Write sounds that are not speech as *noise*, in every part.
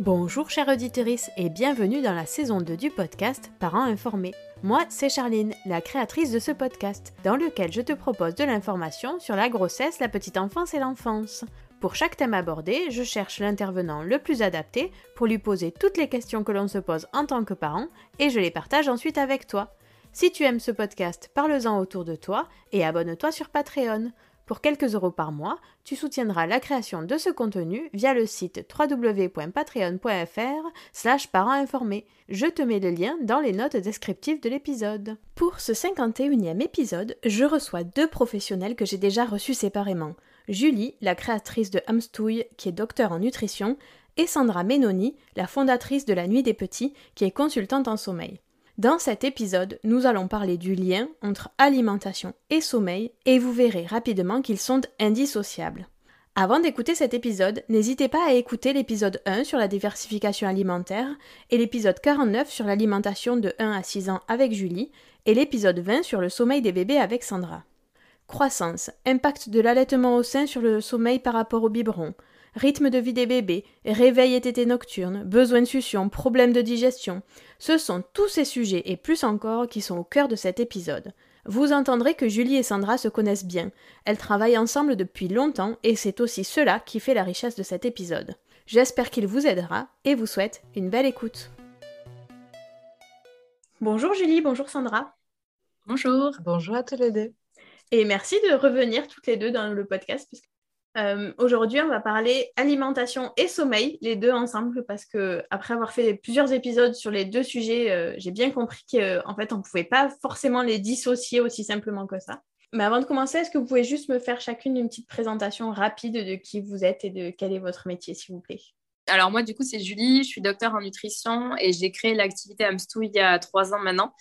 Bonjour chère auditrice et bienvenue dans la saison 2 du podcast Parents informés. Moi, c'est Charline, la créatrice de ce podcast, dans lequel je te propose de l'information sur la grossesse, la petite enfance et l'enfance. Pour chaque thème abordé, je cherche l'intervenant le plus adapté pour lui poser toutes les questions que l'on se pose en tant que parent et je les partage ensuite avec toi. Si tu aimes ce podcast, parle-en autour de toi et abonne-toi sur Patreon. Pour quelques euros par mois, tu soutiendras la création de ce contenu via le site www.patreon.fr slash informés. Je te mets le lien dans les notes descriptives de l'épisode. Pour ce 51e épisode, je reçois deux professionnels que j'ai déjà reçus séparément. Julie, la créatrice de Hamstouille, qui est docteur en nutrition, et Sandra Menoni, la fondatrice de la Nuit des Petits, qui est consultante en sommeil. Dans cet épisode, nous allons parler du lien entre alimentation et sommeil et vous verrez rapidement qu'ils sont indissociables. Avant d'écouter cet épisode, n'hésitez pas à écouter l'épisode 1 sur la diversification alimentaire et l'épisode 49 sur l'alimentation de 1 à 6 ans avec Julie et l'épisode 20 sur le sommeil des bébés avec Sandra. Croissance, impact de l'allaitement au sein sur le sommeil par rapport au biberon, rythme de vie des bébés, réveil et tété nocturne, besoin de succion, problèmes de digestion. Ce sont tous ces sujets et plus encore qui sont au cœur de cet épisode. Vous entendrez que Julie et Sandra se connaissent bien. Elles travaillent ensemble depuis longtemps et c'est aussi cela qui fait la richesse de cet épisode. J'espère qu'il vous aidera et vous souhaite une belle écoute. Bonjour Julie, bonjour Sandra. Bonjour. Bonjour à tous les deux. Et merci de revenir toutes les deux dans le podcast. Euh, aujourd'hui, on va parler alimentation et sommeil, les deux ensemble, parce que après avoir fait plusieurs épisodes sur les deux sujets, euh, j'ai bien compris qu'en fait, on ne pouvait pas forcément les dissocier aussi simplement que ça. Mais avant de commencer, est-ce que vous pouvez juste me faire chacune une petite présentation rapide de qui vous êtes et de quel est votre métier, s'il vous plaît? Alors moi, du coup, c'est Julie, je suis docteur en nutrition et j'ai créé l'activité Amstou il y a trois ans maintenant.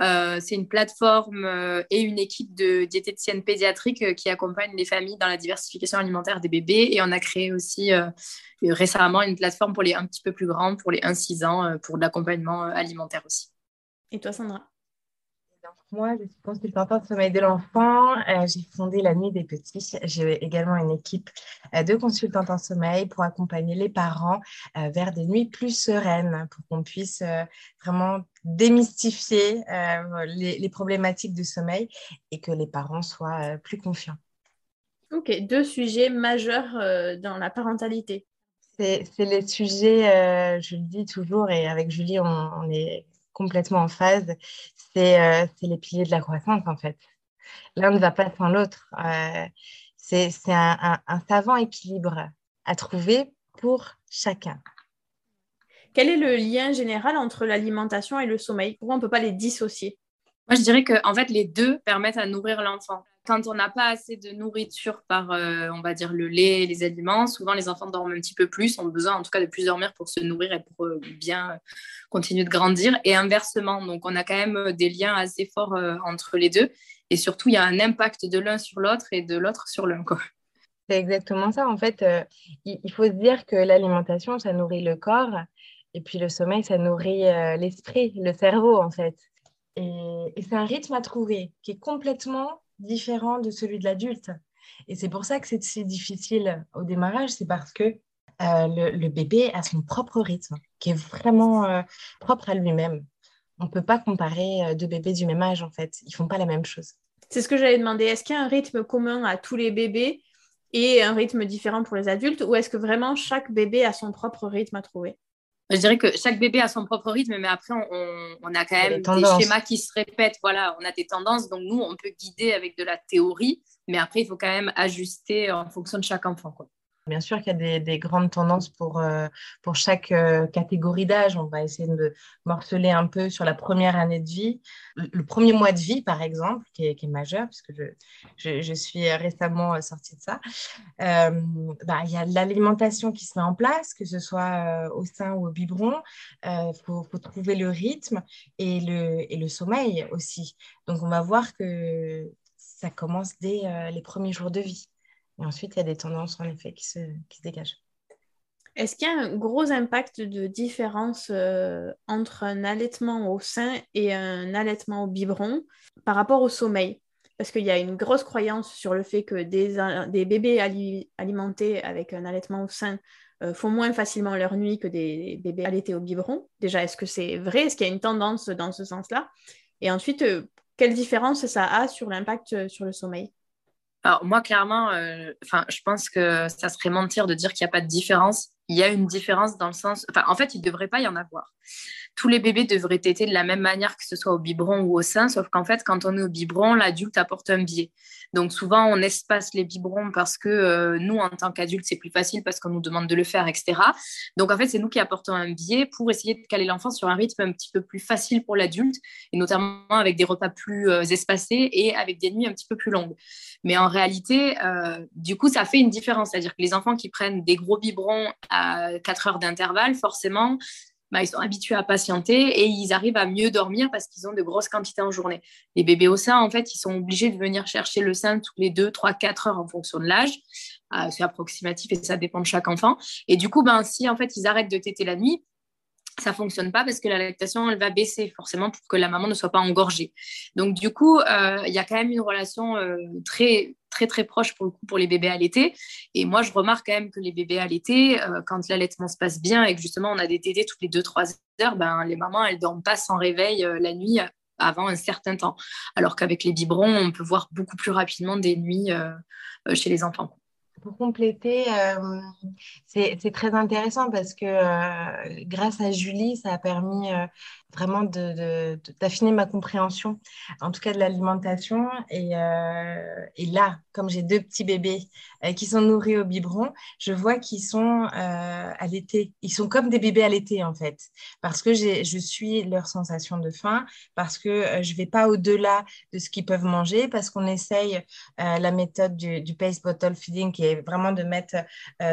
Euh, c'est une plateforme euh, et une équipe de diététiciennes pédiatriques euh, qui accompagnent les familles dans la diversification alimentaire des bébés. Et on a créé aussi récemment une plateforme pour les un petit peu plus grands, pour les 1-6 ans, pour l'accompagnement alimentaire aussi. Et toi, Sandra? Moi, je suis consultante en sommeil de l'enfant. j'ai fondé la Nuit des Petits. J'ai également une équipe de consultantes en sommeil pour accompagner les parents vers des nuits plus sereines, pour qu'on puisse vraiment démystifier les, problématiques du sommeil et que les parents soient plus confiants. Ok, deux sujets majeurs dans la parentalité. C'est les sujets, je le dis toujours, et avec Julie, on est complètement en phase, euh, c'est les piliers de la croissance en fait. L'un ne va pas sans l'autre. Euh, c'est un, savant équilibre à trouver pour chacun. Quel est le lien général entre l'alimentation et le sommeil? Pourquoi on ne peut pas les dissocier? Moi, je dirais que en fait, les deux permettent à nourrir l'enfant. Quand on n'a pas assez de nourriture par, euh, on va dire, le lait, les aliments, souvent les enfants dorment un petit peu plus, ont besoin en tout cas de plus dormir pour se nourrir et pour euh, bien continuer de grandir. Et inversement, donc on a quand même des liens assez forts entre les deux. Et surtout, il y a un impact de l'un sur l'autre et de l'autre sur l'un. C'est exactement ça. En fait, il faut se dire que l'alimentation, ça nourrit le corps. Et puis le sommeil, ça nourrit l'esprit, le cerveau, en fait. Et, c'est un rythme à trouver qui est complètement différent de celui de l'adulte. Et c'est pour ça que c'est si difficile au démarrage, c'est parce que euh, le, bébé a son propre rythme, qui est vraiment euh, propre à lui-même. On ne peut pas comparer euh, deux bébés du même âge, en fait. Ils ne font pas la même chose. C'est ce que j'allais demander. Est-ce qu'il y a un rythme commun à tous les bébés et un rythme différent pour les adultes, ou est-ce que vraiment chaque bébé a son propre rythme à trouver? Je dirais que chaque bébé a son propre rythme, mais après, on, a quand même des, schémas qui se répètent. Voilà, on a des tendances. Donc, nous, on peut guider avec de la théorie, mais après, il faut quand même ajuster en fonction de chaque enfant. Quoi. Bien sûr qu'il y a des, grandes tendances pour, euh, pour chaque euh, catégorie d'âge. On va essayer de morceler un peu sur la première année de vie. Le, premier mois de vie, par exemple, qui est, majeur, puisque je, je, suis récemment euh, sortie de ça. bah, il y a l'alimentation qui se met en place, que ce soit au sein ou au biberon. Il faut, faut, trouver le rythme et le, et le sommeil aussi. Donc, on va voir que ça commence dès les premiers jours de vie. Et ensuite, il y a des tendances, en effet, qui se, dégagent. Est-ce qu'il y a un gros impact de différence euh, entre un allaitement au sein et un allaitement au biberon par rapport au sommeil? Parce qu'il y a une grosse croyance sur le fait que des, des bébés alimentés avec un allaitement au sein euh, font moins facilement leur nuit que des bébés allaités au biberon. Déjà, est-ce que c'est vrai? Est-ce qu'il y a une tendance dans ce sens-là? Et ensuite, euh, quelle différence ça a sur l'impact sur le sommeil? Alors moi, clairement, euh, enfin, je pense que ça serait mentir de dire qu'il n'y a pas de différence. Il y a une différence dans le sens, en fait, il ne devrait pas y en avoir tous les bébés devraient téter de la même manière que ce soit au biberon ou au sein, sauf qu'en fait, quand on est au biberon, l'adulte apporte un biais. Donc souvent, on espace les biberons parce que euh, nous, en tant qu'adultes, c'est plus facile parce qu'on nous demande de le faire, etc. Donc en fait, c'est nous qui apportons un biais pour essayer de caler l'enfant sur un rythme un petit peu plus facile pour l'adulte, et notamment avec des repas plus euh, espacés et avec des nuits un petit peu plus longues. Mais en réalité, euh, du coup, ça fait une différence. C'est-à-dire que les enfants qui prennent des gros biberons à 4 heures d'intervalle, forcément, bah, ils sont habitués à patienter et ils arrivent à mieux dormir parce qu'ils ont de grosses quantités en journée. Les bébés au sein, en fait, ils sont obligés de venir chercher le sein toutes les 2, 3, 4 heures en fonction de l'âge. Euh, c'est approximatif et ça dépend de chaque enfant. Et du coup, ben, si en fait ils arrêtent de téter la nuit, ça fonctionne pas parce que la lactation elle va baisser forcément pour que la maman ne soit pas engorgée. Donc du coup, euh, il y a quand même une relation euh, très très proche pour le les bébés allaités. Et moi, je remarque quand même que les bébés allaités, euh, quand l'allaitement se passe bien et que justement on a des tétés toutes les 2-3 heures, ben les mamans elles dorment pas sans réveil la nuit avant un certain temps. Alors qu'avec les biberons, on peut voir beaucoup plus rapidement des nuits chez les enfants pour compléter, euh, c'est très intéressant parce que euh, grâce à Julie, ça a permis euh, vraiment d'affiner ma compréhension, en tout cas de l'alimentation. Et, là, comme j'ai deux petits bébés qui sont nourris au biberon, je vois qu'ils sont euh, allaités. Ils sont comme des bébés allaités, en fait, parce que je suis leur sensation de faim, parce que je ne vais pas au-delà de ce qu'ils peuvent manger, parce qu'on essaye la méthode du, du bottle feeding, qui est vraiment de mettre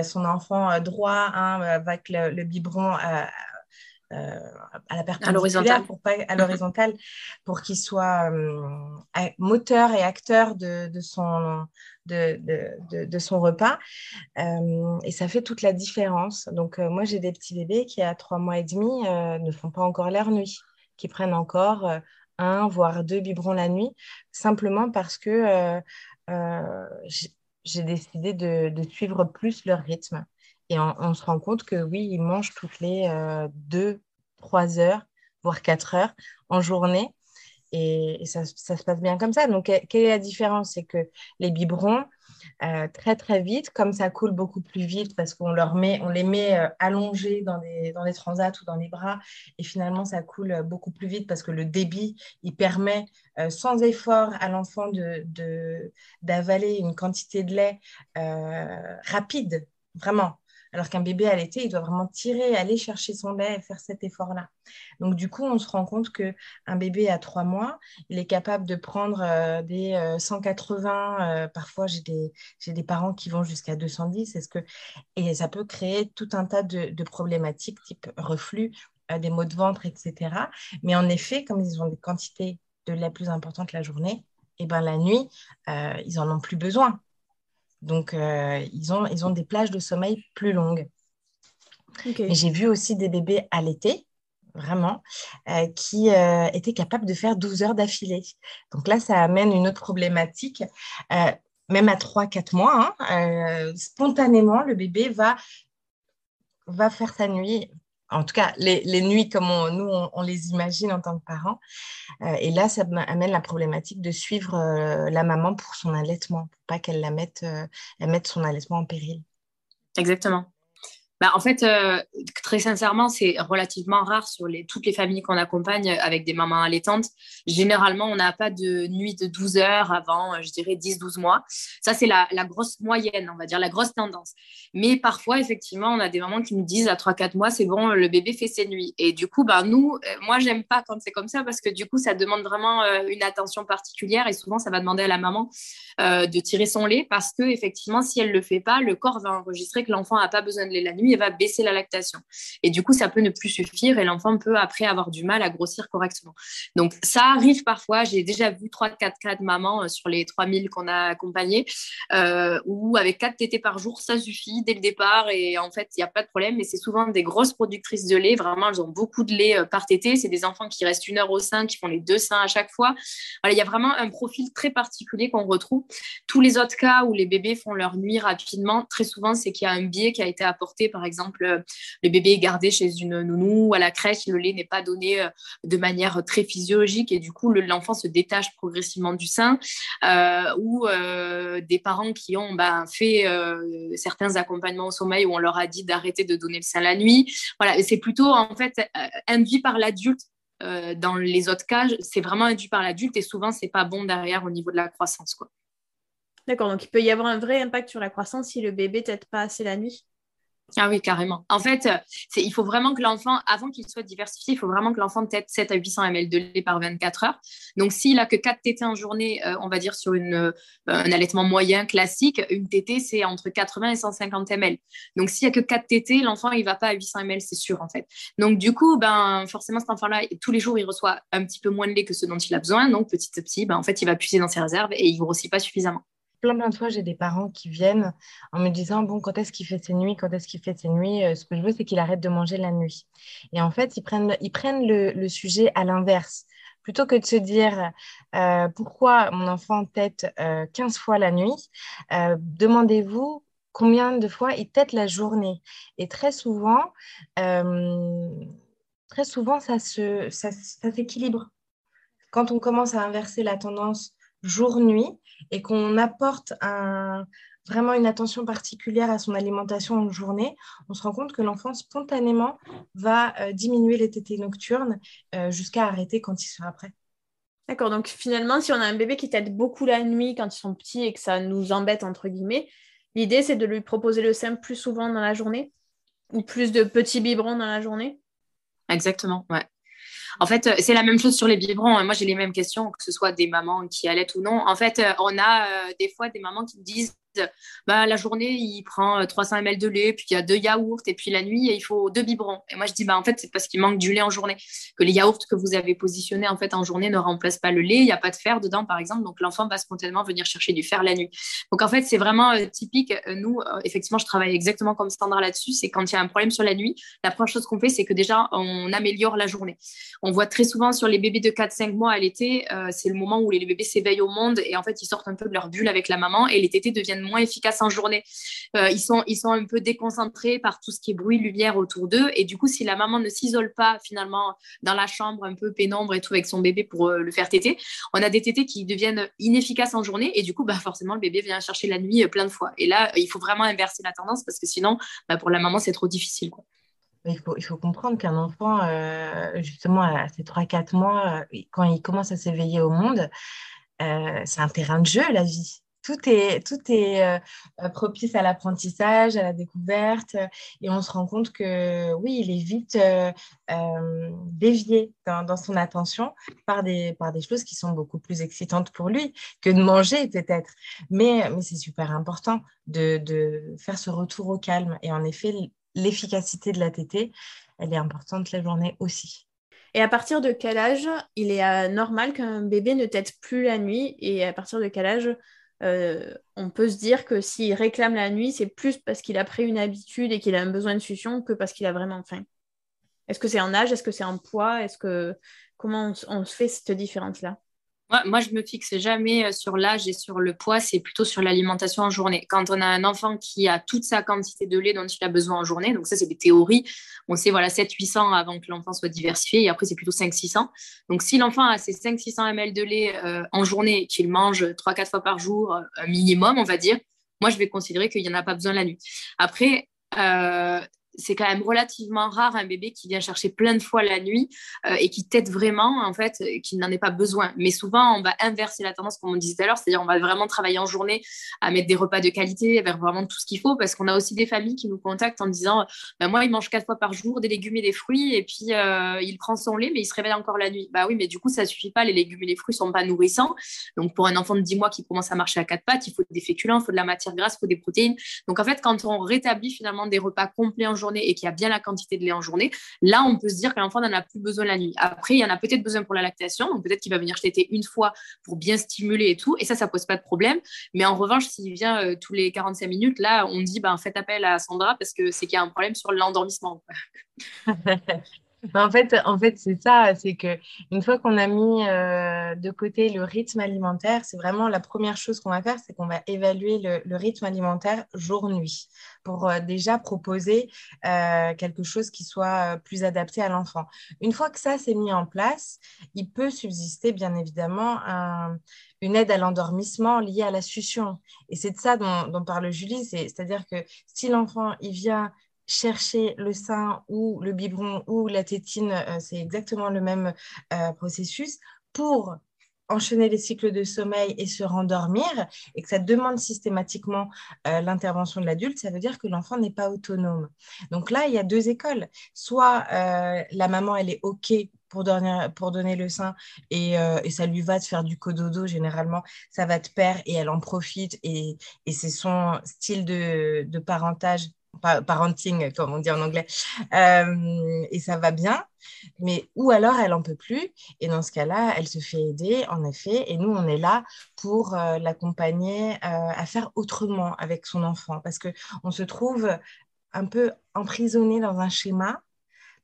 son enfant droit hein, avec le, le biberon euh, à la perpendiculaire, pour pas à l'horizontale, pour qu'il soit euh, moteur et acteur de, de son de, de, de, son repas. Euh, et ça fait toute la différence. Donc moi j'ai des petits bébés qui à trois mois et demi ne font pas encore leur nuit, qui prennent encore un voire deux biberons la nuit, simplement parce que j'ai décidé de, suivre plus leur rythme. Et on, se rend compte que oui, ils mangent toutes les euh, deux, trois heures, voire quatre heures en journée. Et, ça, se passe bien comme ça. Donc, quelle est la différence? C'est que les biberons, euh, très très vite, comme ça coule beaucoup plus vite parce qu'on leur met, on les met euh, allongés dans, des, dans les transats ou dans les bras, et finalement ça coule beaucoup plus vite parce que le débit, il permet sans effort à l'enfant de, d'avaler une quantité de lait rapide, vraiment Alors qu'un bébé allaité, il doit vraiment tirer, aller chercher son lait et faire cet effort-là. Donc, du coup, on se rend compte qu'un bébé à trois mois, il est capable de prendre euh, des 180, parfois j'ai des, parents qui vont jusqu'à 210, est-ce que... et ça peut créer tout un tas de, problématiques type reflux, des maux de ventre, etc. Mais en effet, comme ils ont des quantités de lait plus importantes la journée, et eh ben la nuit, euh, ils n'en ont plus besoin. Donc, euh, ils, ont, ils ont des plages de sommeil plus longues. j'ai vu aussi des bébés allaités, vraiment, euh, qui étaient capables de faire 12 heures d'affilée. Donc là, ça amène une autre problématique. même à 3-4 mois, hein, spontanément, le bébé va, va faire sa nuit en tout cas les, nuits comme nous on, les imagine en tant que parents. Euh, et là, ça amène la problématique de suivre euh, la maman pour son allaitement, pour pas qu'elle la mette, euh, mette son allaitement en péril. Exactement. Bah, en fait, euh, très sincèrement, c'est relativement rare sur les, toutes les familles qu'on accompagne avec des mamans allaitantes. Généralement, on n'a pas de nuit de 12 heures avant, euh, je dirais, 10-12 mois. Ça, c'est la, grosse moyenne, on va dire, la grosse tendance. Mais parfois, effectivement, on a des mamans qui nous disent à 3-4 mois, c'est bon, le bébé fait ses nuits. Et du coup, bah, nous, euh, moi, j'aime pas quand c'est comme ça parce que du coup, ça demande vraiment une attention particulière et souvent, ça va demander à la maman de tirer son lait parce que, effectivement, si elle le fait pas, le corps va enregistrer que l'enfant n'a pas besoin de lait la nuit va baisser la lactation. Et du coup, ça peut ne plus suffire et l'enfant peut après avoir du mal à grossir correctement. Donc, ça arrive parfois. J'ai déjà vu 3-4 cas de mamans euh, sur les 3000 qu'on a accompagnés euh, où avec 4 tétés par jour, ça suffit dès le départ et en fait, il n'y a pas de problème. Mais c'est souvent des grosses productrices de lait. Vraiment, elles ont beaucoup de lait euh, par tété. C'est des enfants qui restent une heure au sein, qui font les deux seins à chaque fois. Il y a vraiment un profil très particulier qu'on retrouve. Tous les autres cas où les bébés font leur nuit rapidement, très souvent, c'est qu'il y a un biais qui a été apporté, par exemple, euh, le bébé est gardé chez une nounou ou à la crèche, le lait n'est pas donné euh, de manière très physiologique et du coup, l'enfant se détache progressivement du sein euh, ou des parents qui ont ben, fait certains accompagnements au sommeil où on leur a dit d'arrêter de donner le sein la nuit. Voilà, c'est plutôt en fait induit par l'adulte dans les autres cas, c'est vraiment induit par l'adulte et souvent, c'est pas bon derrière au niveau de la croissance. D'accord, donc il peut y avoir un vrai impact sur la croissance si le bébé t'aide pas assez la nuit? Ah oui, carrément. En fait, euh, il faut vraiment que l'enfant, avant qu'il soit diversifié, il faut vraiment que l'enfant tête 7 à 800 ml de lait par 24 heures. Donc, s'il a que 4 tétés en journée, euh, on va dire sur une, euh, un allaitement moyen classique, une tétée, c'est entre 80 et 150 ml. Donc, s'il n'y a que 4 tétés, l'enfant, il ne va pas à 800 ml, c'est sûr, en fait. Donc, du coup, ben, forcément, cet enfant-là, tous les jours, il reçoit un petit peu moins de lait que ce dont il a besoin. Donc, petit à petit, ben, en fait, il va puiser dans ses réserves et il ne grossit pas suffisamment plein, plein de fois, j'ai des parents qui viennent en me disant Bon, quand est-ce qu'il fait ses nuits Quand est-ce qu'il fait ses nuits euh, Ce que je veux, c'est qu'il arrête de manger la nuit. Et en fait, ils prennent, ils prennent le, sujet à l'inverse. Plutôt que de se dire euh, pourquoi mon enfant tête 15 euh, fois la nuit, demandez-vous combien de fois il tête la journée. Et très souvent, très souvent ça, se, ça s'équilibre. Quand on commence à inverser la tendance jour-nuit et qu'on apporte un, vraiment une attention particulière à son alimentation en journée, on se rend compte que l'enfant spontanément va euh, diminuer les tétés nocturnes euh, jusqu'à arrêter quand il sera prêt. D'accord, donc finalement, si on a un bébé qui t'aide beaucoup la nuit quand ils sont petits et que ça nous embête, entre guillemets, l'idée c'est de lui proposer le sein plus souvent dans la journée ou plus de petits biberons dans la journée? Exactement, ouais. En fait, euh, c'est la même chose sur les biberons. Moi, j'ai les mêmes questions, que ce soit des mamans qui allaitent ou non. En fait, euh, on a euh, des fois des mamans qui me disent bah, la journée, il prend 300 euh, ml de lait, puis il y a deux yaourts, et puis la nuit, il faut deux biberons. Et moi, je dis, bah, en fait, c'est parce qu'il manque du lait en journée. Que les yaourts que vous avez positionnés en, fait, en journée ne remplacent pas le lait. Il n'y a pas de fer dedans, par exemple. Donc, l'enfant va spontanément venir chercher du fer la nuit. Donc, en fait, c'est vraiment euh, typique. Euh, nous, effectivement, je travaille exactement comme Sandra là-dessus. C'est quand il y a un problème sur la nuit, la première chose qu'on fait, c'est que déjà, on améliore la journée. On voit très souvent sur les bébés de 4-5 mois à l'été, c'est le moment où les bébés s'éveillent au monde et en fait, ils sortent un peu de leur bulle avec la maman et les tétés deviennent moins efficaces en journée. Euh, ils, sont, ils sont un peu déconcentrés par tout ce qui est bruit, lumière autour d'eux. Et du coup, si la maman ne s'isole pas finalement dans la chambre un peu pénombre et tout avec son bébé pour euh, le faire téter, on a des tétés qui deviennent inefficaces en journée. Et du coup, bah, forcément, le bébé vient chercher la nuit euh, plein de fois. Et là, il faut vraiment inverser la tendance parce que sinon, bah, pour la maman, c'est trop difficile. Il faut, il faut, comprendre qu'un enfant, justement, à ses 3-4 mois, quand il commence à s'éveiller au monde, c'est un terrain de jeu, la vie tout est, tout est euh, propice à l'apprentissage, à la découverte, et on se rend compte que oui, il est vite euh, euh, dévié dans, son attention par des, par des choses qui sont beaucoup plus excitantes pour lui que de manger peut-être. Mais, mais c'est super important de, de faire ce retour au calme, et en effet, l'efficacité de la tétée, elle est importante la journée aussi. Et à partir de quel âge il est normal qu'un bébé ne tète plus la nuit? Et à partir de quel âge euh, on peut se dire que s'il réclame la nuit, c'est plus parce qu'il a pris une habitude et qu'il a un besoin de succion que parce qu'il a vraiment faim. Est-ce que c'est en âge? Est-ce que c'est en poids? Est-ce que comment on, se fait cette différence-là? Moi, je me fixe jamais euh, sur l'âge et sur le poids, c'est plutôt sur l'alimentation en journée. Quand on a un enfant qui a toute sa quantité de lait dont il a besoin en journée, donc ça, c'est des théories, on sait voilà 700-800 avant que l'enfant soit diversifié, et après, c'est plutôt 500-600. Donc, si l'enfant a ses 500-600 ml de lait euh, en journée, qu'il mange 3-4 fois par jour, euh, un minimum, on va dire, moi, je vais considérer qu'il n'y en a pas besoin la nuit. Après, c'est quand même relativement rare un bébé qui vient chercher plein de fois la nuit euh, et qui tête vraiment, en fait, euh, qu'il n'en ait pas besoin. Mais souvent, on va inverser la tendance, comme on disait tout à l'heure, c'est-à-dire on va vraiment travailler en journée à mettre des repas de qualité, vers vraiment tout ce qu'il faut, parce qu'on a aussi des familles qui nous contactent en disant ben Moi, il mange quatre fois par jour des légumes et des fruits, et puis euh, il prend son lait, mais il se réveille encore la nuit. Bah oui, mais du coup, ça suffit pas, les légumes et les fruits sont pas nourrissants. Donc, pour un enfant de 10 mois qui commence à marcher à quatre pattes, il faut des féculents, il faut de la matière grasse, il faut des protéines. Donc, en fait, quand on rétablit finalement des repas complets en journée et qu'il y a bien la quantité de lait en journée, là, on peut se dire que l'enfant n'en a plus besoin la nuit. Après, il y en a peut-être besoin pour la lactation, donc peut-être qu'il va venir téter une fois pour bien stimuler et tout, et ça, ça pose pas de problème. Mais en revanche, s'il vient euh, tous les 45 minutes, là, on dit, ben, faites appel à Sandra parce que c'est qu'il y a un problème sur l'endormissement. *laughs* en fait, en fait c'est ça, c'est que une fois qu'on a mis euh, de côté le rythme alimentaire, c'est vraiment la première chose qu'on va faire, c'est qu'on va évaluer le, rythme alimentaire jour-nuit pour euh, déjà proposer euh, quelque chose qui soit plus adapté à l'enfant. Une fois que ça s'est mis en place, il peut subsister bien évidemment une aide à l'endormissement liée à la succion. Et c'est de ça dont, dont parle Julie, c'est-à-dire que si l'enfant il vient chercher le sein ou le biberon ou la tétine, euh, c'est exactement le même euh, processus, pour enchaîner les cycles de sommeil et se rendormir, et que ça demande systématiquement euh, l'intervention de l'adulte, ça veut dire que l'enfant n'est pas autonome. Donc là, il y a deux écoles. Soit la maman, elle est OK pour donner, pour donner le sein et, ça lui va de faire du cododo, généralement, ça va te perdre et elle en profite et, c'est son style de, de parentage parenting, comme on dit en anglais, euh, et ça va bien. Mais ou alors elle en peut plus, et dans ce cas-là, elle se fait aider, en effet, et nous, on est là pour euh, l'accompagner euh, à faire autrement avec son enfant, parce que on se trouve un peu emprisonné dans un schéma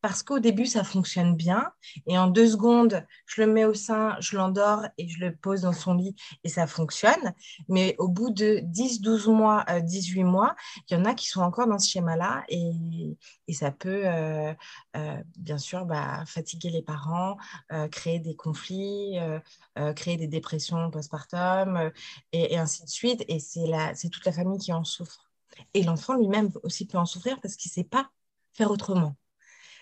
parce qu'au début, ça fonctionne bien. Et en deux secondes, je le mets au sein, je l'endors et je le pose dans son lit et ça fonctionne. Mais au bout de 10, 12 mois, 18 euh, mois, il y en a qui sont encore dans ce schéma-là et, ça peut, euh, euh, bien sûr, bah, fatiguer les parents, créer des conflits, créer des dépressions postpartum et, et ainsi de suite. Et c'est toute la famille qui en souffre. Et l'enfant lui-même aussi peut en souffrir parce qu'il ne sait pas faire autrement.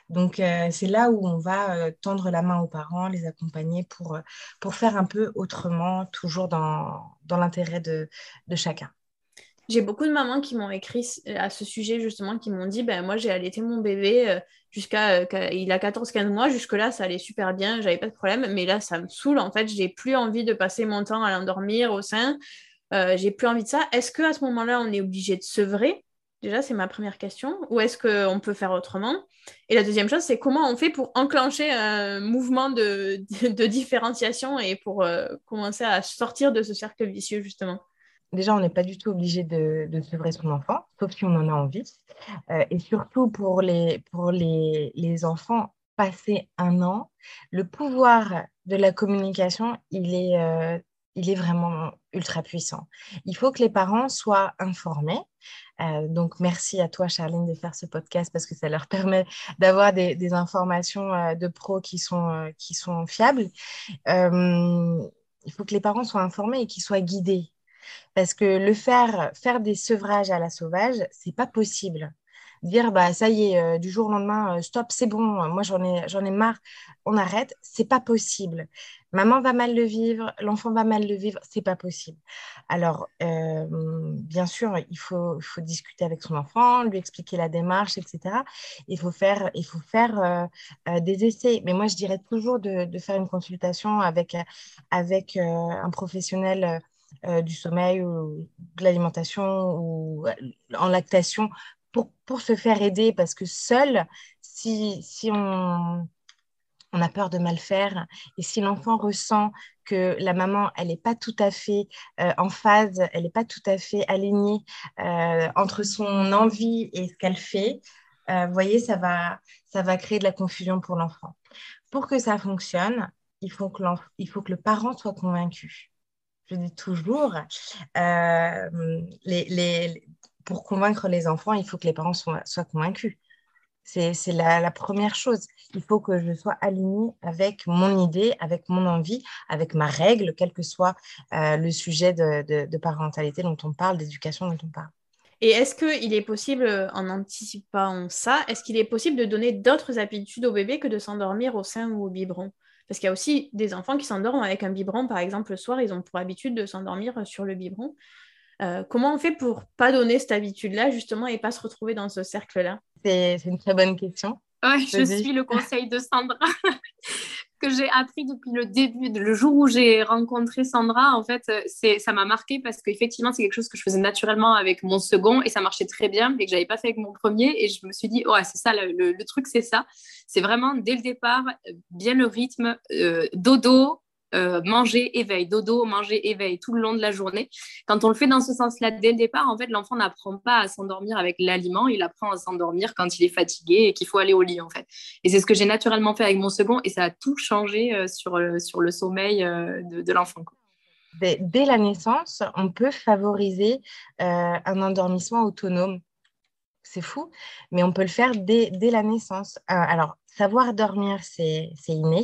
Donc, euh, c'est là où on va euh, tendre la main aux parents, les accompagner pour, euh, faire un peu autrement, toujours dans, l'intérêt de, chacun. J'ai beaucoup de mamans qui m'ont écrit à ce sujet, justement, qui m'ont dit ben, Moi, j'ai allaité mon bébé jusqu'à. il a 14-15 mois, jusque-là, ça allait super bien, j'avais pas de problème, mais là, ça me saoule. En fait, j'ai plus envie de passer mon temps à l'endormir au sein. j'ai plus envie de ça. Est-ce qu'à ce moment-là, on est obligé de sevrer? Déjà, c'est ma première question. Ou est-ce qu'on peut faire autrement? Et la deuxième chose, c'est comment on fait pour enclencher un mouvement de, différenciation et pour euh, commencer à sortir de ce cercle vicieux, justement? Déjà, on n'est pas du tout obligé de, de sevrer son enfant, sauf si on en a envie. Euh, et surtout pour, les, pour les, les enfants passés un an, le pouvoir de la communication, il est euh, il est vraiment ultra puissant. Il faut que les parents soient informés. Euh, donc, merci à toi, Charline, de faire ce podcast parce que ça leur *laughs* permet d'avoir des, informations euh, de pros qui sont, euh, qui sont fiables. il faut que les parents soient informés et qu'ils soient guidés. Parce que le faire, faire des sevrages à la sauvage, c'est pas possible. Dire bah ça y est, du jour au lendemain, stop, c'est bon, moi j'en ai, j'en ai marre, on arrête, c'est pas possible. Maman va mal le vivre, l'enfant va mal le vivre, c'est pas possible. Alors, bien sûr, il faut, faut discuter avec son enfant, lui expliquer la démarche, etc. Il faut faire, il faut faire des essais. Mais moi, je dirais toujours de, de faire une consultation avec, avec un professionnel euh, du sommeil ou de l'alimentation ou euh, en lactation pour, pour, se faire aider parce que seul, si, si on, on a peur de mal faire et si l'enfant ressent que la maman, elle n'est pas tout à fait euh, en phase, elle n'est pas tout à fait alignée entre son envie et ce qu'elle fait, vous voyez, ça va, ça va créer de la confusion pour l'enfant. Pour que ça fonctionne, il faut que, il faut que le parent soit convaincu je dis toujours, euh, les, pour convaincre les enfants, il faut que les parents soient, convaincus. C'est la, première chose. Il faut que je sois alignée avec mon idée, avec mon envie, avec ma règle, quel que soit euh, le sujet de, parentalité dont on parle, d'éducation dont on parle. Et est-ce qu'il est possible, en anticipant ça, est-ce qu'il est possible de donner d'autres habitudes au bébé que de s'endormir au sein ou au biberon? Parce qu'il y a aussi des enfants qui s'endorment avec un biberon, par exemple, le soir, ils ont pour habitude de s'endormir sur le biberon. Euh, comment on fait pour pas donner cette habitude-là, justement, et pas se retrouver dans ce cercle-là? C'est une très bonne question. Oui, je suis le conseil de Sandra *laughs* que j'ai appris depuis le début, le jour où j'ai rencontré Sandra. En fait, c'est ça m'a marqué parce qu'effectivement, c'est quelque chose que je faisais naturellement avec mon second et ça marchait très bien et que j'avais pas fait avec mon premier. Et je me suis dit, ouais, c'est ça, le, truc, c'est ça. C'est vraiment dès le départ, bien le rythme, euh, dodo, euh, manger, éveil, dodo, manger, éveil tout le long de la journée. Quand on le fait dans ce sens-là dès le départ, en fait, l'enfant n'apprend pas à s'endormir avec l'aliment, il apprend à s'endormir quand il est fatigué et qu'il faut aller au lit, en fait. Et c'est ce que j'ai naturellement fait avec mon second et ça a tout changé euh, sur, sur le sommeil euh, de, l'enfant. Dès, la naissance, on peut favoriser un endormissement autonome c'est fou, mais on peut le faire dès, dès la naissance. alors, savoir dormir, c'est inné,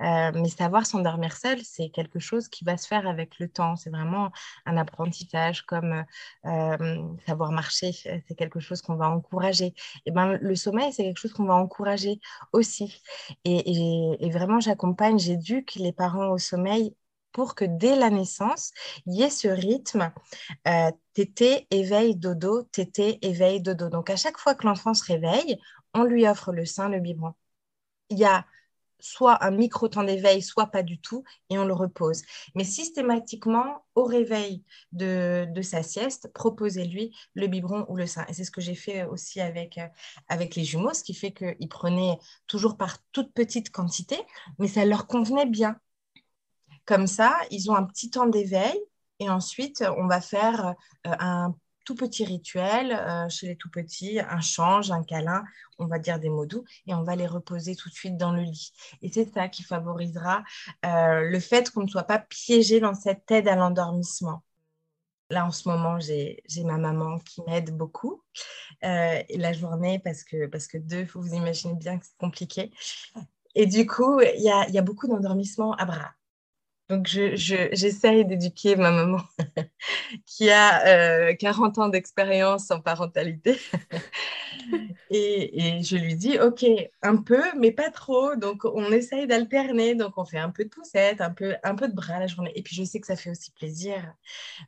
euh, mais savoir s'endormir seul, c'est quelque chose qui va se faire avec le temps. C'est vraiment un apprentissage comme euh, savoir marcher, c'est quelque chose qu'on va encourager. Et ben, le sommeil, c'est quelque chose qu'on va encourager aussi. Et, vraiment, j'accompagne, j'éduque les parents au sommeil pour que dès la naissance, il y ait ce rythme euh, tété, éveil, dodo, tété, éveil, dodo. Donc à chaque fois que l'enfant se réveille, on lui offre le sein, le biberon. Il y a soit un micro-temps d'éveil, soit pas du tout, et on le repose. Mais systématiquement, au réveil de, sa sieste, proposez-lui le biberon ou le sein. Et c'est ce que j'ai fait aussi euh, avec les jumeaux, ce qui fait qu'ils prenaient toujours par toute petite quantité, mais ça leur convenait bien. Comme ça, ils ont un petit temps d'éveil, et ensuite, on va faire euh, un tout petit rituel euh, chez les tout petits, un change, un câlin, on va dire des mots doux, et on va les reposer tout de suite dans le lit. Et c'est ça qui favorisera euh, le fait qu'on ne soit pas piégé dans cette aide à l'endormissement. Là, en ce moment, j'ai ma maman qui m'aide beaucoup la journée parce que, parce que deux, vous imaginez bien que c'est compliqué. Et du coup, il y a, y a beaucoup d'endormissement à bras. Donc, j'essaye d'éduquer ma maman *laughs* qui a 40 euh, ans d'expérience en parentalité. *laughs* et, je lui dis, OK, un peu, mais pas trop. Donc, on essaye d'alterner. Donc, on fait un peu de poussette, un peu, un peu de bras la journée. Et puis, je sais que ça fait aussi plaisir.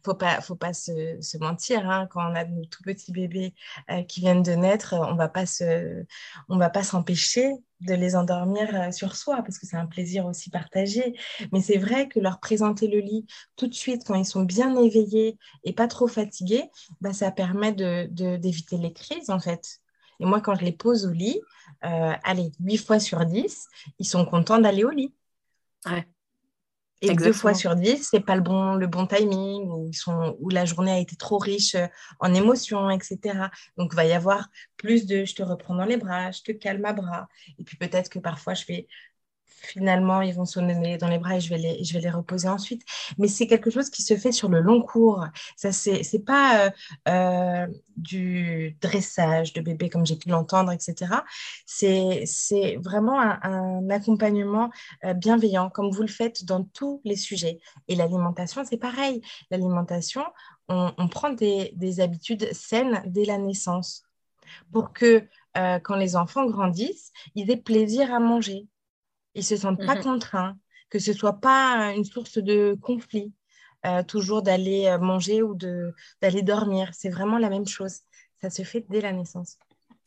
Faut pas, faut pas se, mentir. Hein. Quand on a de tout petits bébés euh, qui viennent de naître, on ne va pas s'empêcher de les endormir euh, sur soi, parce que c'est un plaisir aussi partagé. Mais c'est vrai que leur présenter le lit tout de suite, quand ils sont bien éveillés et pas trop fatigués, bah, ça permet d'éviter de, les crises, en fait. Et moi, quand je les pose au lit, euh, allez, 8 fois sur 10, ils sont contents d'aller au lit. Ouais. Et deux fois sur dix, c'est pas le bon, le bon timing, ou, ils sont, où la journée a été trop riche euh, en émotions, etc. Donc, il va y avoir plus de je te reprends dans les bras, je te calme à bras. Et puis peut-être que parfois, je fais finalement, ils vont sonner dans les bras et je vais les, je vais les reposer ensuite. Mais c'est quelque chose qui se fait sur le long cours. Ça, c'est, c'est pas euh, euh, du dressage de bébé comme j'ai pu l'entendre, etc. C'est, c'est vraiment un, accompagnement euh, bienveillant, comme vous le faites dans tous les sujets. Et l'alimentation, c'est pareil. L'alimentation, on, prend des, des habitudes saines dès la naissance. pour que quand les enfants grandissent, ils aient plaisir à manger. Ils ne se sentent pas mhm. contraints, que ce ne soit pas une source de conflit, euh, toujours d'aller euh, manger ou d'aller dormir. C'est vraiment la même chose. Ça se fait dès la naissance.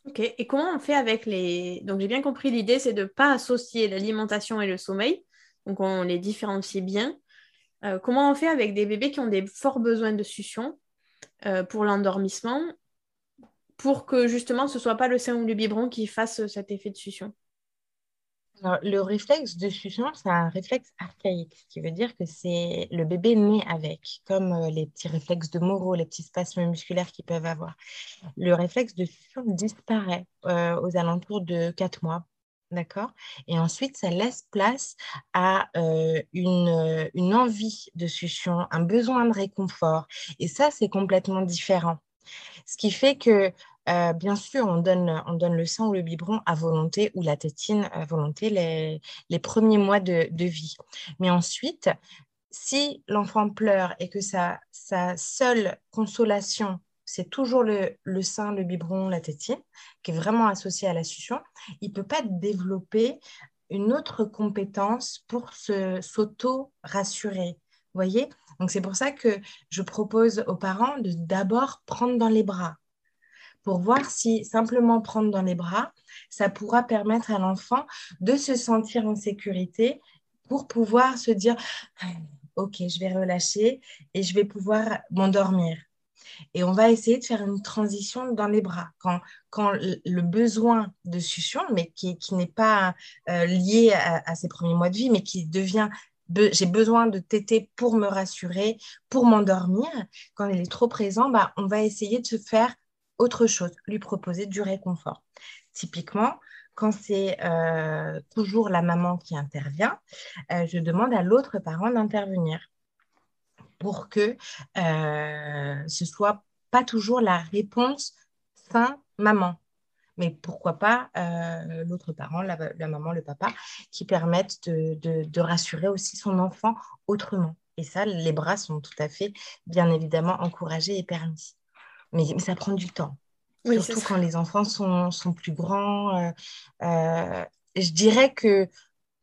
Ok, et comment on fait avec les... Donc j'ai bien compris, l'idée c'est de ne pas associer l'alimentation et le sommeil, donc on les différencie bien. comment on fait avec des bébés qui ont des forts besoins de succion pour l'endormissement pour que justement ce soit pas le sein ou le biberon qui fasse cet effet de succion? Le réflexe de succion, c'est un réflexe archaïque, ce qui veut dire que c'est le bébé né avec, comme euh, les petits réflexes de Moreau, les petits spasmes musculaires qu'ils peuvent avoir. Le réflexe de succion disparaît euh, aux alentours de 4 mois. D'accord? Et ensuite, ça laisse place à euh, une, une envie de succion, un besoin de réconfort. Et ça, c'est complètement différent. Ce qui fait que euh, bien sûr, on donne, on donne le sein ou le biberon à volonté ou la tétine à volonté les, les premiers mois de, vie. Mais ensuite, si l'enfant pleure et que sa, sa seule consolation, c'est toujours le, le, sein, le biberon, la tétine, qui est vraiment associé à la succion, il ne peut pas développer une autre compétence pour s'auto-rassurer. Voyez? Donc, c'est pour ça que je propose aux parents de d'abord prendre dans les bras pour voir si simplement prendre dans les bras, ça pourra permettre à l'enfant de se sentir en sécurité pour pouvoir se dire, OK, je vais relâcher et je vais pouvoir m'endormir. Et on va essayer de faire une transition dans les bras. Quand, quand le besoin de succion, mais qui, qui n'est pas euh, lié à, ses premiers mois de vie, mais qui devient j'ai besoin de téter pour me rassurer, pour m'endormir, quand il est trop présent, bah, on va essayer de se faire autre chose, lui proposer du réconfort. Typiquement, quand c'est euh, toujours la maman qui intervient, euh, je demande à l'autre parent d'intervenir pour que euh, ce soit pas toujours la réponse fin maman, mais pourquoi pas euh, l'autre parent, la, maman, le papa, qui permettent de, de, rassurer aussi son enfant autrement. Et ça, les bras sont tout à fait, bien évidemment, encouragés et permis mais, ça prend du temps. Surtout quand les enfants sont, sont plus grands. Euh, euh, je dirais que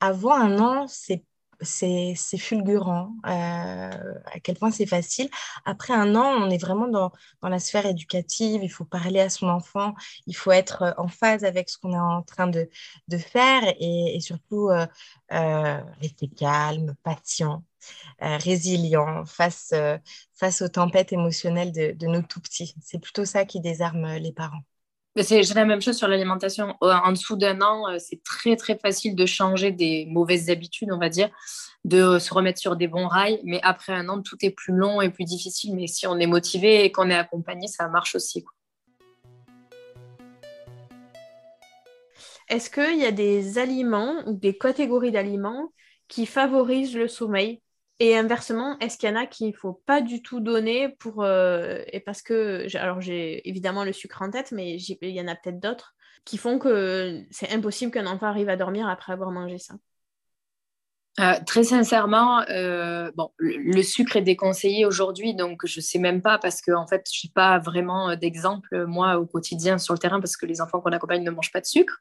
avant un an, c'est c'est fulgurant euh, à quel point c'est facile. Après un an, on est vraiment dans, dans, la sphère éducative, il faut parler à son enfant, il faut être en phase avec ce qu'on est en train de, de faire et, et surtout euh, rester calme, patient. Euh, résilient face, euh, face aux tempêtes émotionnelles de, de nos tout petits. C'est plutôt ça qui désarme euh, les parents. C'est la même chose sur l'alimentation. En dessous d'un an, c'est très très facile de changer des mauvaises habitudes, on va dire, de se remettre sur des bons rails. Mais après un an, tout est plus long et plus difficile. Mais si on est motivé et qu'on est accompagné, ça marche aussi. Est-ce qu'il y a des aliments ou des catégories d'aliments qui favorisent le sommeil? Et inversement, est-ce qu'il y en a qu'il ne faut pas du tout donner pour. Euh, et parce que. Alors, j'ai évidemment le sucre en tête, mais il y en a peut-être d'autres qui font que c'est impossible qu'un enfant arrive à dormir après avoir mangé ça. Euh, très sincèrement, euh, bon, le, sucre est déconseillé aujourd'hui, donc je ne sais même pas parce que en fait, je n'ai pas vraiment d'exemple moi au quotidien sur le terrain parce que les enfants qu'on accompagne ne mangent pas de sucre.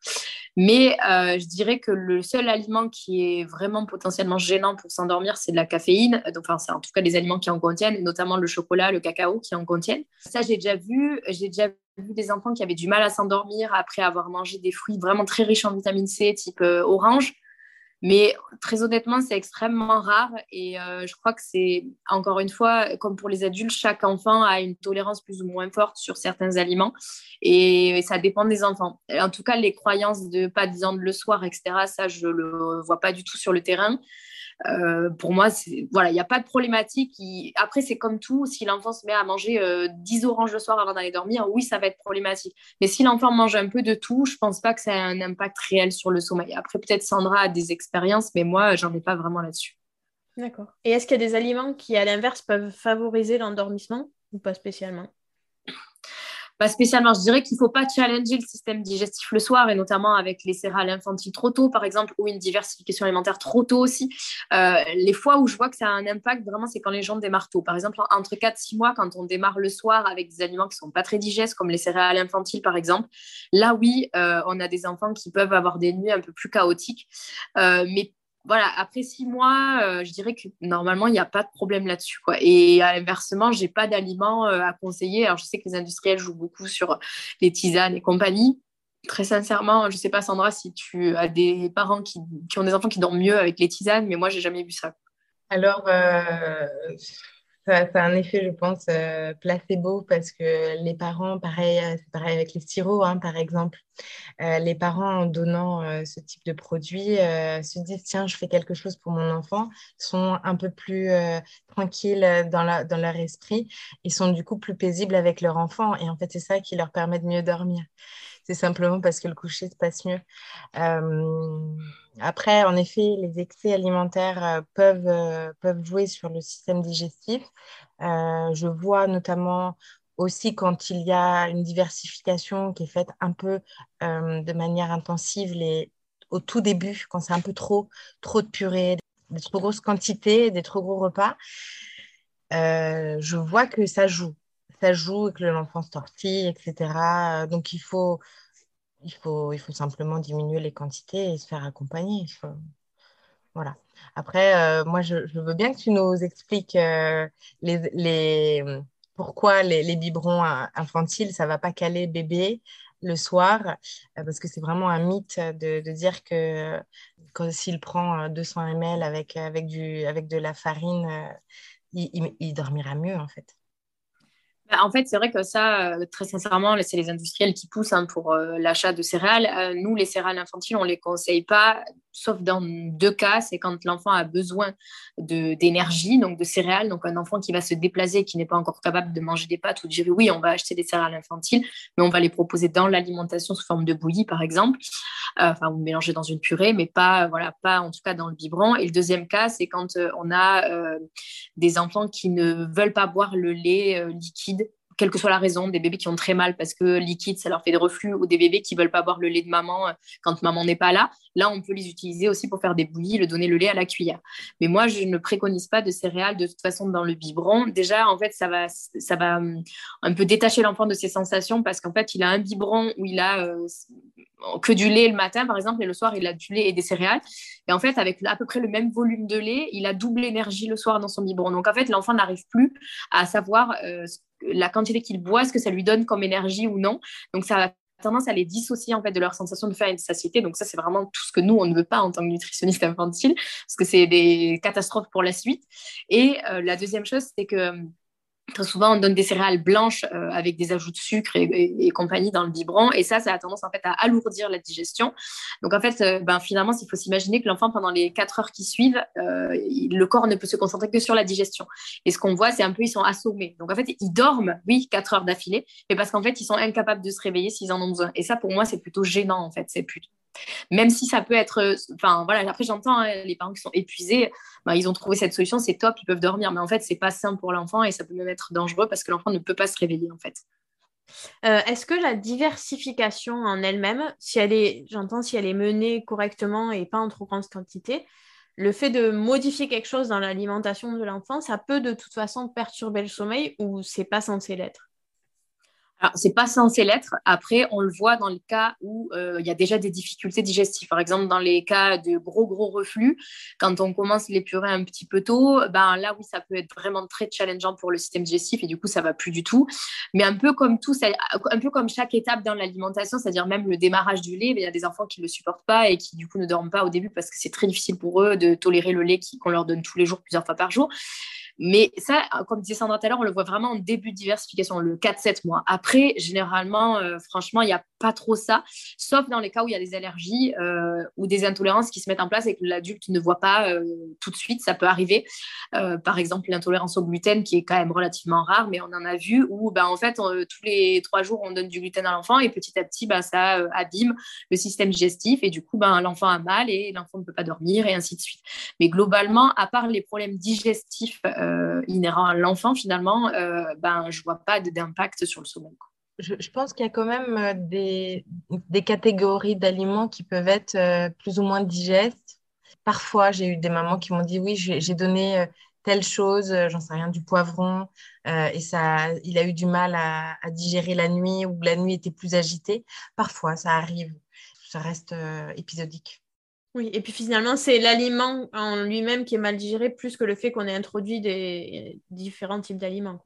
Mais euh, je dirais que le seul aliment qui est vraiment potentiellement gênant pour s'endormir, c'est de la caféine. Enfin, c'est en tout cas les aliments qui en contiennent, notamment le chocolat, le cacao qui en contiennent. Ça, j'ai déjà vu. J'ai déjà vu des enfants qui avaient du mal à s'endormir après avoir mangé des fruits vraiment très riches en vitamine C, type orange. Mais très honnêtement, c'est extrêmement rare et euh, je crois que c'est, encore une fois, comme pour les adultes, chaque enfant a une tolérance plus ou moins forte sur certains aliments et ça dépend des enfants. En tout cas, les croyances de pas de viande le soir, etc., ça, je le vois pas du tout sur le terrain. Euh, pour moi, voilà, il n'y a pas de problématique. Après, c'est comme tout, si l'enfant se met à manger 10 euh, oranges le soir avant d'aller dormir, oui, ça va être problématique. Mais si l'enfant mange un peu de tout, je ne pense pas que ça ait un impact réel sur le sommeil. Après, peut-être Sandra a des expériences, mais moi, j'en ai pas vraiment là-dessus. D'accord. Et est-ce qu'il y a des aliments qui, à l'inverse, peuvent favoriser l'endormissement ou pas spécialement? Spécialement. Je dirais qu'il ne faut pas challenger le système digestif le soir, et notamment avec les céréales infantiles trop tôt, par exemple, ou une diversification alimentaire trop tôt aussi. Euh, les fois où je vois que ça a un impact, vraiment, c'est quand les gens démarrent tôt. Par exemple, entre 4 et 6 mois, quand on démarre le soir avec des aliments qui ne sont pas très digestes, comme les céréales infantiles, par exemple, là, oui, euh, on a des enfants qui peuvent avoir des nuits un peu plus chaotiques. Euh, mais voilà, après six mois, euh, je dirais que normalement, il n'y a pas de problème là-dessus. Quoi. Et à l'inversement, je n'ai pas d'aliments euh, à conseiller. Alors, je sais que les industriels jouent beaucoup sur les tisanes et compagnie. Très sincèrement, je ne sais pas, Sandra, si tu as des parents qui, qui, ont des enfants qui dorment mieux avec les tisanes, mais moi, j'ai jamais vu ça. Alors, ça, a un effet, je pense, euh, placebo parce que les parents, pareil, euh, c'est pareil avec les sirops, hein, par exemple. Euh, les parents, en donnant ce type de produit, se disent tiens, je fais quelque chose pour mon enfant, sont un peu plus tranquilles dans leur esprit et sont du coup plus paisibles avec leur enfant. Et en fait, c'est ça qui leur permet de mieux dormir. C'est simplement parce que le coucher se passe mieux. Après, en effet, les excès alimentaires peuvent, peuvent jouer sur le système digestif. Je vois notamment aussi quand il y a une diversification qui est faite un peu de manière intensive au tout début, quand c'est un peu trop, trop de purée, des trop grosses quantités, des trop gros repas. je vois que ça joue. Ça joue et que l'enfant se tortille, etc. Donc, il faut, il faut, il faut simplement diminuer les quantités et se faire accompagner. Voilà. Après, euh, moi, je, veux bien que tu nous expliques euh, les, pourquoi les, biberons infantiles, ça ne va pas caler bébé le soir, euh, parce que c'est vraiment un mythe de, dire que s'il prend 200 ml avec, avec, du, avec de la farine, il dormira mieux, en fait. Bah, en fait, c'est vrai que ça, euh, très sincèrement, c'est les industriels qui poussent hein, pour euh, l'achat de céréales. Euh, nous, les céréales infantiles, on ne les conseille pas, sauf dans deux cas. C'est quand l'enfant a besoin d'énergie, donc de céréales. Donc, un enfant qui va se déplacer, qui n'est pas encore capable de manger des pâtes ou de dire oui, on va acheter des céréales infantiles, mais on va les proposer dans l'alimentation sous forme de bouillie, par exemple. Enfin, ou mélanger dans une purée, mais pas, voilà, pas en tout cas dans le biberon. Et le deuxième cas, c'est quand on a des enfants qui ne veulent pas boire le lait liquide quelle que soit la raison, des bébés qui ont très mal parce que liquide, ça leur fait des reflux, ou des bébés qui veulent pas boire le lait de maman euh, quand maman n'est pas là. Là, on peut les utiliser aussi pour faire des bouillies, le donner le lait à la cuillère. Mais moi, je ne préconise pas de céréales de toute façon dans le biberon. Déjà, en fait, ça va, ça va hum, un peu détacher l'enfant de ses sensations parce qu'en fait, il a un biberon où il a euh, que du lait le matin, par exemple, et le soir, il a du lait et des céréales. Et en fait, avec à peu près le même volume de lait, il a double énergie le soir dans son biberon. Donc, en fait, l'enfant n'arrive plus à savoir euh, la quantité qu'il boit, ce que ça lui donne comme énergie ou non. Donc, ça a tendance à les dissocier en fait de leur sensation de faim et de satiété. Donc ça, c'est vraiment tout ce que nous, on ne veut pas en tant que nutritionniste infantile, parce que c'est des catastrophes pour la suite. Et euh, la deuxième chose, c'est que Très souvent, on donne des céréales blanches euh, avec des ajouts de sucre et, compagnie dans le biberon. Et ça, ça a tendance en fait à alourdir la digestion. Donc en fait, euh, ben, finalement, il faut s'imaginer que l'enfant, pendant les quatre heures qui suivent, euh, le corps ne peut se concentrer que sur la digestion. Et ce qu'on voit, c'est un peu, ils sont assommés. Donc en fait, ils dorment, oui, quatre heures d'affilée, mais parce qu'en fait, ils sont incapables de se réveiller s'ils en ont besoin. Et ça, pour moi, c'est plutôt gênant en fait. C'est plutôt même si ça peut être. Euh, enfin, voilà, après, j'entends hein, les parents qui sont épuisés, bah, ils ont trouvé cette solution, c'est top, ils peuvent dormir. Mais en fait, c'est pas simple pour l'enfant et ça peut même être dangereux parce que l'enfant ne peut pas se réveiller, en fait. Euh, est-ce que la diversification en elle-même, si elle est, j'entends, si elle est menée correctement et pas en trop grande quantité, le fait de modifier quelque chose dans l'alimentation de l'enfant, ça peut de toute façon perturber le sommeil ou c'est pas censé l'être? Alors, c'est pas censé l'être. Après, on le voit dans le cas où euh, il y a déjà des difficultés digestives. Par exemple, dans les cas de gros, gros reflux, quand on commence l'épurer un petit peu tôt, ben là, oui, ça peut être vraiment très challengeant pour le système digestif et du coup, ça va plus du tout. Mais un peu comme tout, un peu comme chaque étape dans l'alimentation, c'est-à-dire même le démarrage du lait, ben, il y a des enfants qui ne le supportent pas et qui du coup ne dorment pas au début parce que c'est très difficile pour eux de tolérer le lait qu'on leur donne tous les jours, plusieurs fois par jour. Mais ça, comme disait Sandra tout à l'heure, on le voit vraiment en début de diversification, le 4-7 mois. Après, généralement, euh, franchement, il n'y a pas trop ça, sauf dans les cas où il y a des allergies euh, ou des intolérances qui se mettent en place et que l'adulte ne voit pas euh, tout de suite. Ça peut arriver. par exemple, l'intolérance au gluten, qui est quand même relativement rare, mais on en a vu où, ben, en fait, tous les trois jours, on donne du gluten à l'enfant et petit à petit, ben, ça abîme le système digestif et du coup, ben, l'enfant a mal et l'enfant ne peut pas dormir et ainsi de suite. Mais globalement, à part les problèmes digestifs, euh, à l'enfant, finalement, euh, ben, je ne vois pas d'impact sur le sommeil. je, pense qu'il y a quand même euh, des, des catégories d'aliments qui peuvent être euh, plus ou moins digestes. Parfois, j'ai eu des mamans qui m'ont dit oui, j'ai donné telle chose, j'en sais rien, du poivron, et ça, il a eu du mal à, digérer la nuit ou la nuit était plus agitée. Parfois, ça arrive, ça reste épisodique. Oui, et puis finalement, c'est l'aliment en lui-même qui est mal digéré plus que le fait qu'on ait introduit des différents types d'aliments.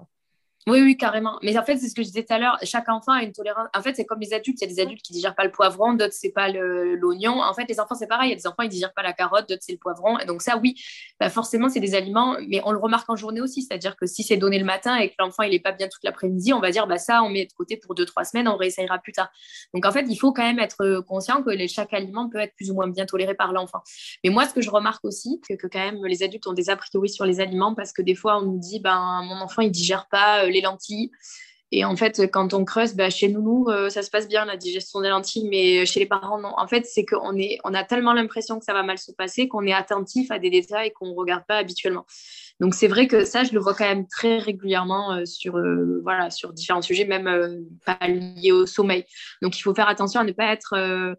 Oui, oui, carrément. Mais en fait, c'est ce que je disais tout à l'heure. Chaque enfant a une tolérance. En fait, c'est comme les adultes. Il y a des adultes qui ne digèrent pas le poivron, d'autres, c'est pas l'oignon. En fait, les enfants, c'est pareil. Il y a des enfants, ils digèrent pas la carotte, d'autres, c'est le poivron. Donc, ça, oui, bah, forcément, c'est des aliments. Mais on le remarque en journée aussi. C'est-à-dire que si c'est donné le matin et que l'enfant, il n'est pas bien toute l'après-midi, on va dire, bah, ça, on met de côté pour deux, trois semaines, on réessayera plus tard. Donc, en fait, il faut quand même être conscient que chaque aliment peut être plus ou moins bien toléré par l'enfant. Mais moi, ce que je remarque aussi, c'est que quand même, les adultes ont des a priori sur les aliments parce que des fois, on nous dit, ben, mon enfant, il digère pas euh, les lentilles. Et en fait, quand on creuse, bah, chez nous, euh, ça se passe bien la digestion des lentilles, mais chez les parents, non. En fait, c'est qu'on est, on a tellement l'impression que ça va mal se passer qu'on est attentif à des détails qu'on ne regarde pas habituellement. Donc, c'est vrai que ça, je le vois quand même très régulièrement euh, sur, euh, voilà, sur différents sujets, même pas liés au sommeil. Donc, il faut faire attention à ne pas être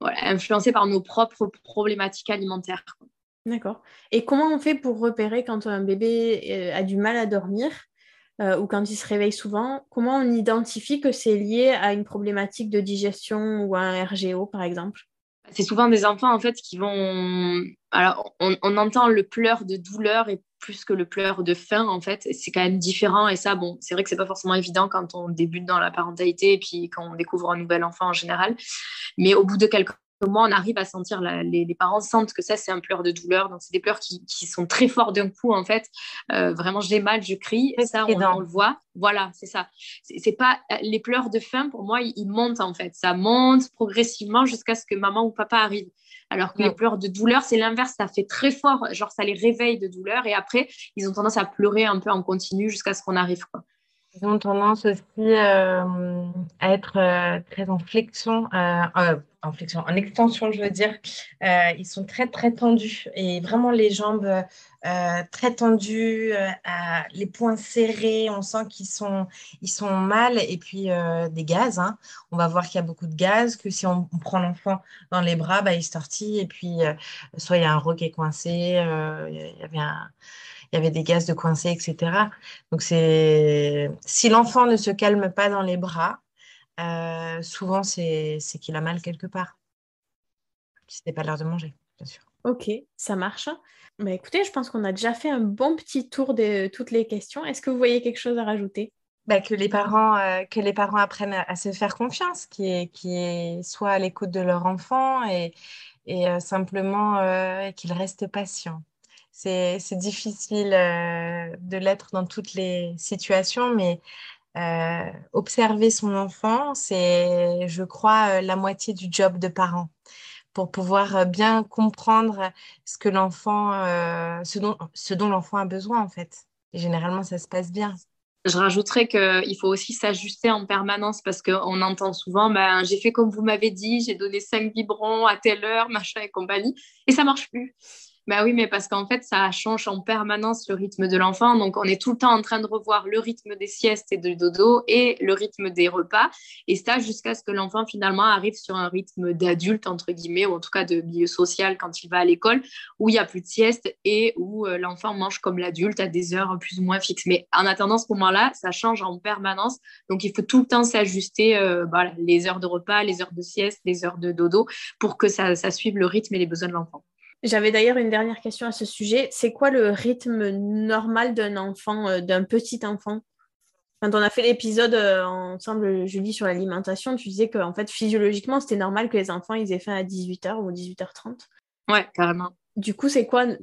influencé par nos propres problématiques alimentaires. D'accord. Et comment on fait pour repérer quand un bébé a du mal à dormir? Euh, ou quand il se réveille souvent, comment on identifie que c'est lié à une problématique de digestion ou à un RGO, par exemple? C'est souvent des enfants, en fait, qui vont... Alors, on, entend le pleur de douleur et plus que le pleur de faim, en fait. C'est quand même différent. Et ça, bon, c'est vrai que c'est pas forcément évident quand on débute dans la parentalité et puis quand on découvre un nouvel enfant en général. Mais au bout de quelques moi, on arrive à sentir, les, parents sentent que ça, c'est un pleur de douleur. Donc, c'est des pleurs qui, sont très forts d'un coup, en fait. Euh, vraiment, j'ai mal, je crie. Et ça, on, le voit. Voilà, c'est ça. C'est pas les pleurs de faim, pour moi, ils, montent, en fait. Ça monte progressivement jusqu'à ce que maman ou papa arrive. Alors que les pleurs de douleur, c'est l'inverse, ça fait très fort, genre ça les réveille de douleur et après, ils ont tendance à pleurer un peu en continu jusqu'à ce qu'on arrive. Quoi. Ils ont tendance aussi euh, à être euh, très en flexion, euh, en extension, je veux dire. ils sont très, très tendus et vraiment les jambes très tendues, les poings serrés. On sent qu'ils sont, ils mal. Et puis des gaz. Hein. On va voir qu'il y a beaucoup de gaz, que si on, prend l'enfant dans les bras, bah, il se tortille. Et puis, soit il y a un roc coincé, il y avait un il y avait des gaz de coincé, etc. Donc, c'est si l'enfant ne se calme pas dans les bras, euh, souvent, c'est qu'il a mal quelque part. Ce n'est pas l'heure de manger, bien sûr. Ok, ça marche. Bah, écoutez, je pense qu'on a déjà fait un bon petit tour de toutes les questions. Est-ce que vous voyez quelque chose à rajouter? Bah, que, les parents, euh, que les parents apprennent à, se faire confiance, qui est, qui est soit à l'écoute de leur enfant et, et euh, simplement qu'ils restent patients c'est difficile de l'être dans toutes les situations, mais euh, observer son enfant, c'est, je crois, euh, la moitié du job de parent pour pouvoir bien comprendre ce que l'enfant, ce dont, ce dont l'enfant a besoin en fait. Et généralement, ça se passe bien. Je rajouterais qu'il faut aussi s'ajuster en permanence parce qu'on entend souvent ben, j'ai fait comme vous m'avez dit, j'ai donné cinq biberons à telle heure, machin et compagnie, et ça marche plus. Bah oui, mais parce qu'en fait, ça change en permanence le rythme de l'enfant. Donc, on est tout le temps en train de revoir le rythme des siestes et de dodo et le rythme des repas. Et ça, jusqu'à ce que l'enfant finalement arrive sur un rythme d'adulte, entre guillemets, ou en tout cas de milieu social quand il va à l'école, où il n'y a plus de sieste et où euh, l'enfant mange comme l'adulte à des heures plus ou moins fixes. Mais en attendant ce moment-là, ça change en permanence. Donc, il faut tout le temps s'ajuster euh, les heures de repas, les heures de sieste, les heures de dodo pour que ça suive le rythme et les besoins de l'enfant. J'avais d'ailleurs une dernière question à ce sujet. C'est quoi le rythme normal d'un enfant, euh, d'un petit enfant? Quand on a fait l'épisode euh, ensemble, Julie, sur l'alimentation, tu disais qu'en fait, physiologiquement, c'était normal que les enfants ils aient faim à 18h ou 18h30. Ouais, carrément. Du coup, c'est quoi, euh,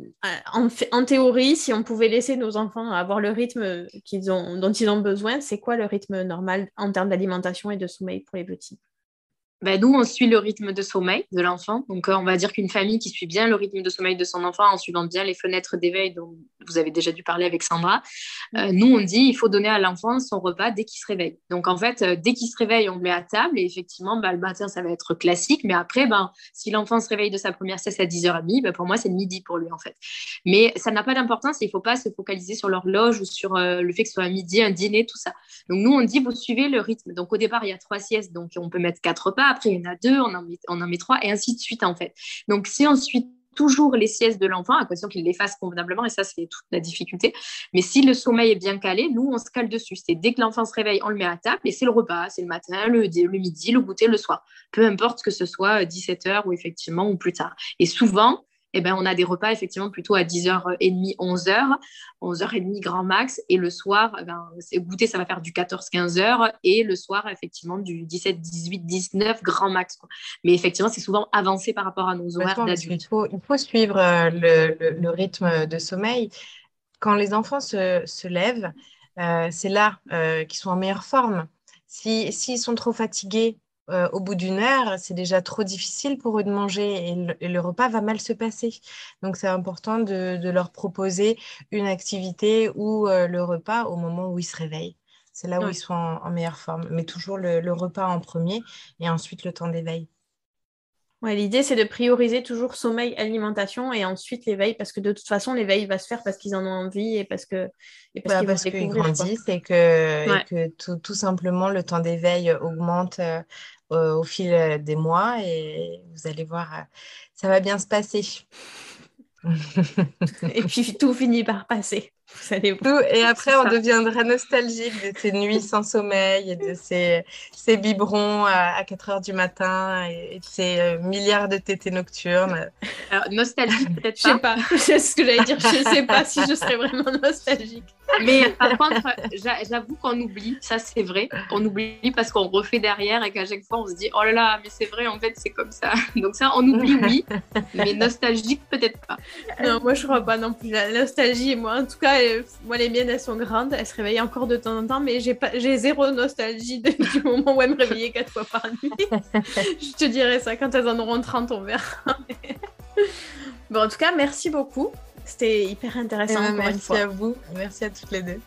en, théorie, si on pouvait laisser nos enfants avoir le rythme qu'ils ont, dont ils ont besoin, c'est quoi le rythme normal en termes d'alimentation et de sommeil pour les petits? Ben, nous, on suit le rythme de sommeil de l'enfant. Donc, euh, on va dire qu'une famille qui suit bien le rythme de sommeil de son enfant en suivant bien les fenêtres d'éveil dont vous avez déjà dû parler avec Sandra, euh, nous, on dit il faut donner à l'enfant son repas dès qu'il se réveille. Donc, en fait, euh, dès qu'il se réveille, on le met à table et effectivement, ben, le matin, ça va être classique. Mais après, ben, si l'enfant se réveille de sa première sieste à 10h30, ben, pour moi, c'est le midi pour lui, en fait. Mais ça n'a pas d'importance il ne faut pas se focaliser sur l'horloge ou sur le fait que ce soit un midi, un dîner, tout ça. Donc, nous, on dit vous suivez le rythme. Donc, au départ, il y a trois siestes, donc on peut mettre quatre repas après il y en a deux, on en met, on en met trois, et ainsi de suite en fait. Donc si on suit toujours les siestes de l'enfant, à condition qu'il les fasse convenablement, et ça, c'est toute la difficulté. Mais si le sommeil est bien calé, nous, on se cale dessus. C'est dès que l'enfant se réveille, on le met à table, et c'est le repas, c'est le matin, le, le, midi, le goûter, le soir. Peu importe que ce soit 17h ou effectivement, ou plus tard. Et souvent, eh ben, on a des repas effectivement plutôt à 10h30, 11h, 11h30 grand max. Et le soir, eh ben, goûter, ça va faire du 14-15h. Et le soir, effectivement, du 17, 18, 19 grand max. Mais effectivement, c'est souvent avancé par rapport à nos horaires d'adultes. Il faut, il faut suivre euh, le, le, rythme de sommeil. Quand les enfants se, se lèvent, euh, c'est là euh, qu'ils sont en meilleure forme. S'ils si, sont trop fatigués, euh, au bout d'une heure, c'est déjà trop difficile pour eux de manger et le, repas va mal se passer. Donc, c'est important de, leur proposer une activité ou euh, le repas au moment où ils se réveillent. C'est là où ils sont en, meilleure forme. Mais toujours le, repas en premier et ensuite le temps d'éveil. Ouais, L'idée, c'est de prioriser toujours sommeil, alimentation et ensuite l'éveil, parce que de toute façon, l'éveil va se faire parce qu'ils en ont envie et parce que parce, qu'ils grandissent et que, que tout, tout, simplement le temps d'éveil augmente euh, au fil des mois et vous allez voir, euh, ça va bien se passer. *laughs* et puis tout finit par passer. Tout, et après, on deviendra nostalgique de ces nuits sans sommeil et de ces, ces biberons à, 4 heures du matin et, de ces euh, milliards de tétés nocturnes. Alors, nostalgique, *laughs* peut-être pas. Je sais pas, *laughs* c'est ce que j'allais dire. Je sais pas si je serais vraiment nostalgique. Mais par contre, j'avoue qu'on oublie, ça c'est vrai. On oublie parce qu'on refait derrière et qu'à chaque fois on se dit oh là là, mais c'est vrai, en fait c'est comme ça. *laughs* Donc ça, on oublie, oui, mais nostalgique peut-être pas. Non, moi je crois pas non plus. La nostalgie, moi en tout cas, moi, les miennes, elles sont grandes. Elles se réveillent encore de temps en temps, mais j'ai, pas, j'ai zéro nostalgie du moment où elles me réveillaient quatre fois par nuit. *laughs* je te dirai ça quand elles en auront 30, on verra. *laughs* bon, en tout cas, merci beaucoup. C'était hyper intéressant. Eh ben, merci à vous. Merci à toutes les deux.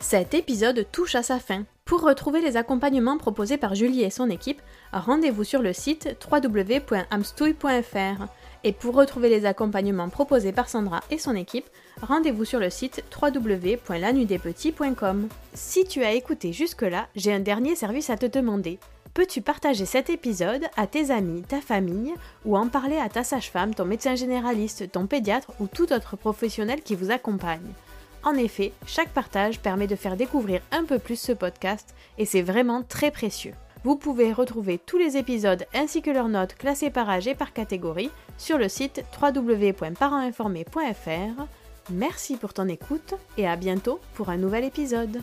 Cet épisode touche à sa fin. Pour retrouver les accompagnements proposés par Julie et son équipe, rendez-vous sur le site www.amstouille.fr. Et pour retrouver les accompagnements proposés par Sandra et son équipe, rendez-vous sur le site www.lanudespetits.com. Si tu as écouté jusque-là, j'ai un dernier service à te demander. Peux-tu partager cet épisode à tes amis, ta famille, ou en parler à ta sage-femme, ton médecin généraliste, ton pédiatre ou tout autre professionnel qui vous accompagne? En effet, chaque partage permet de faire découvrir un peu plus ce podcast et c'est vraiment très précieux. Vous pouvez retrouver tous les épisodes ainsi que leurs notes classées par âge et par catégorie sur le site www.parentinformé.fr. Merci pour ton écoute et à bientôt pour un nouvel épisode.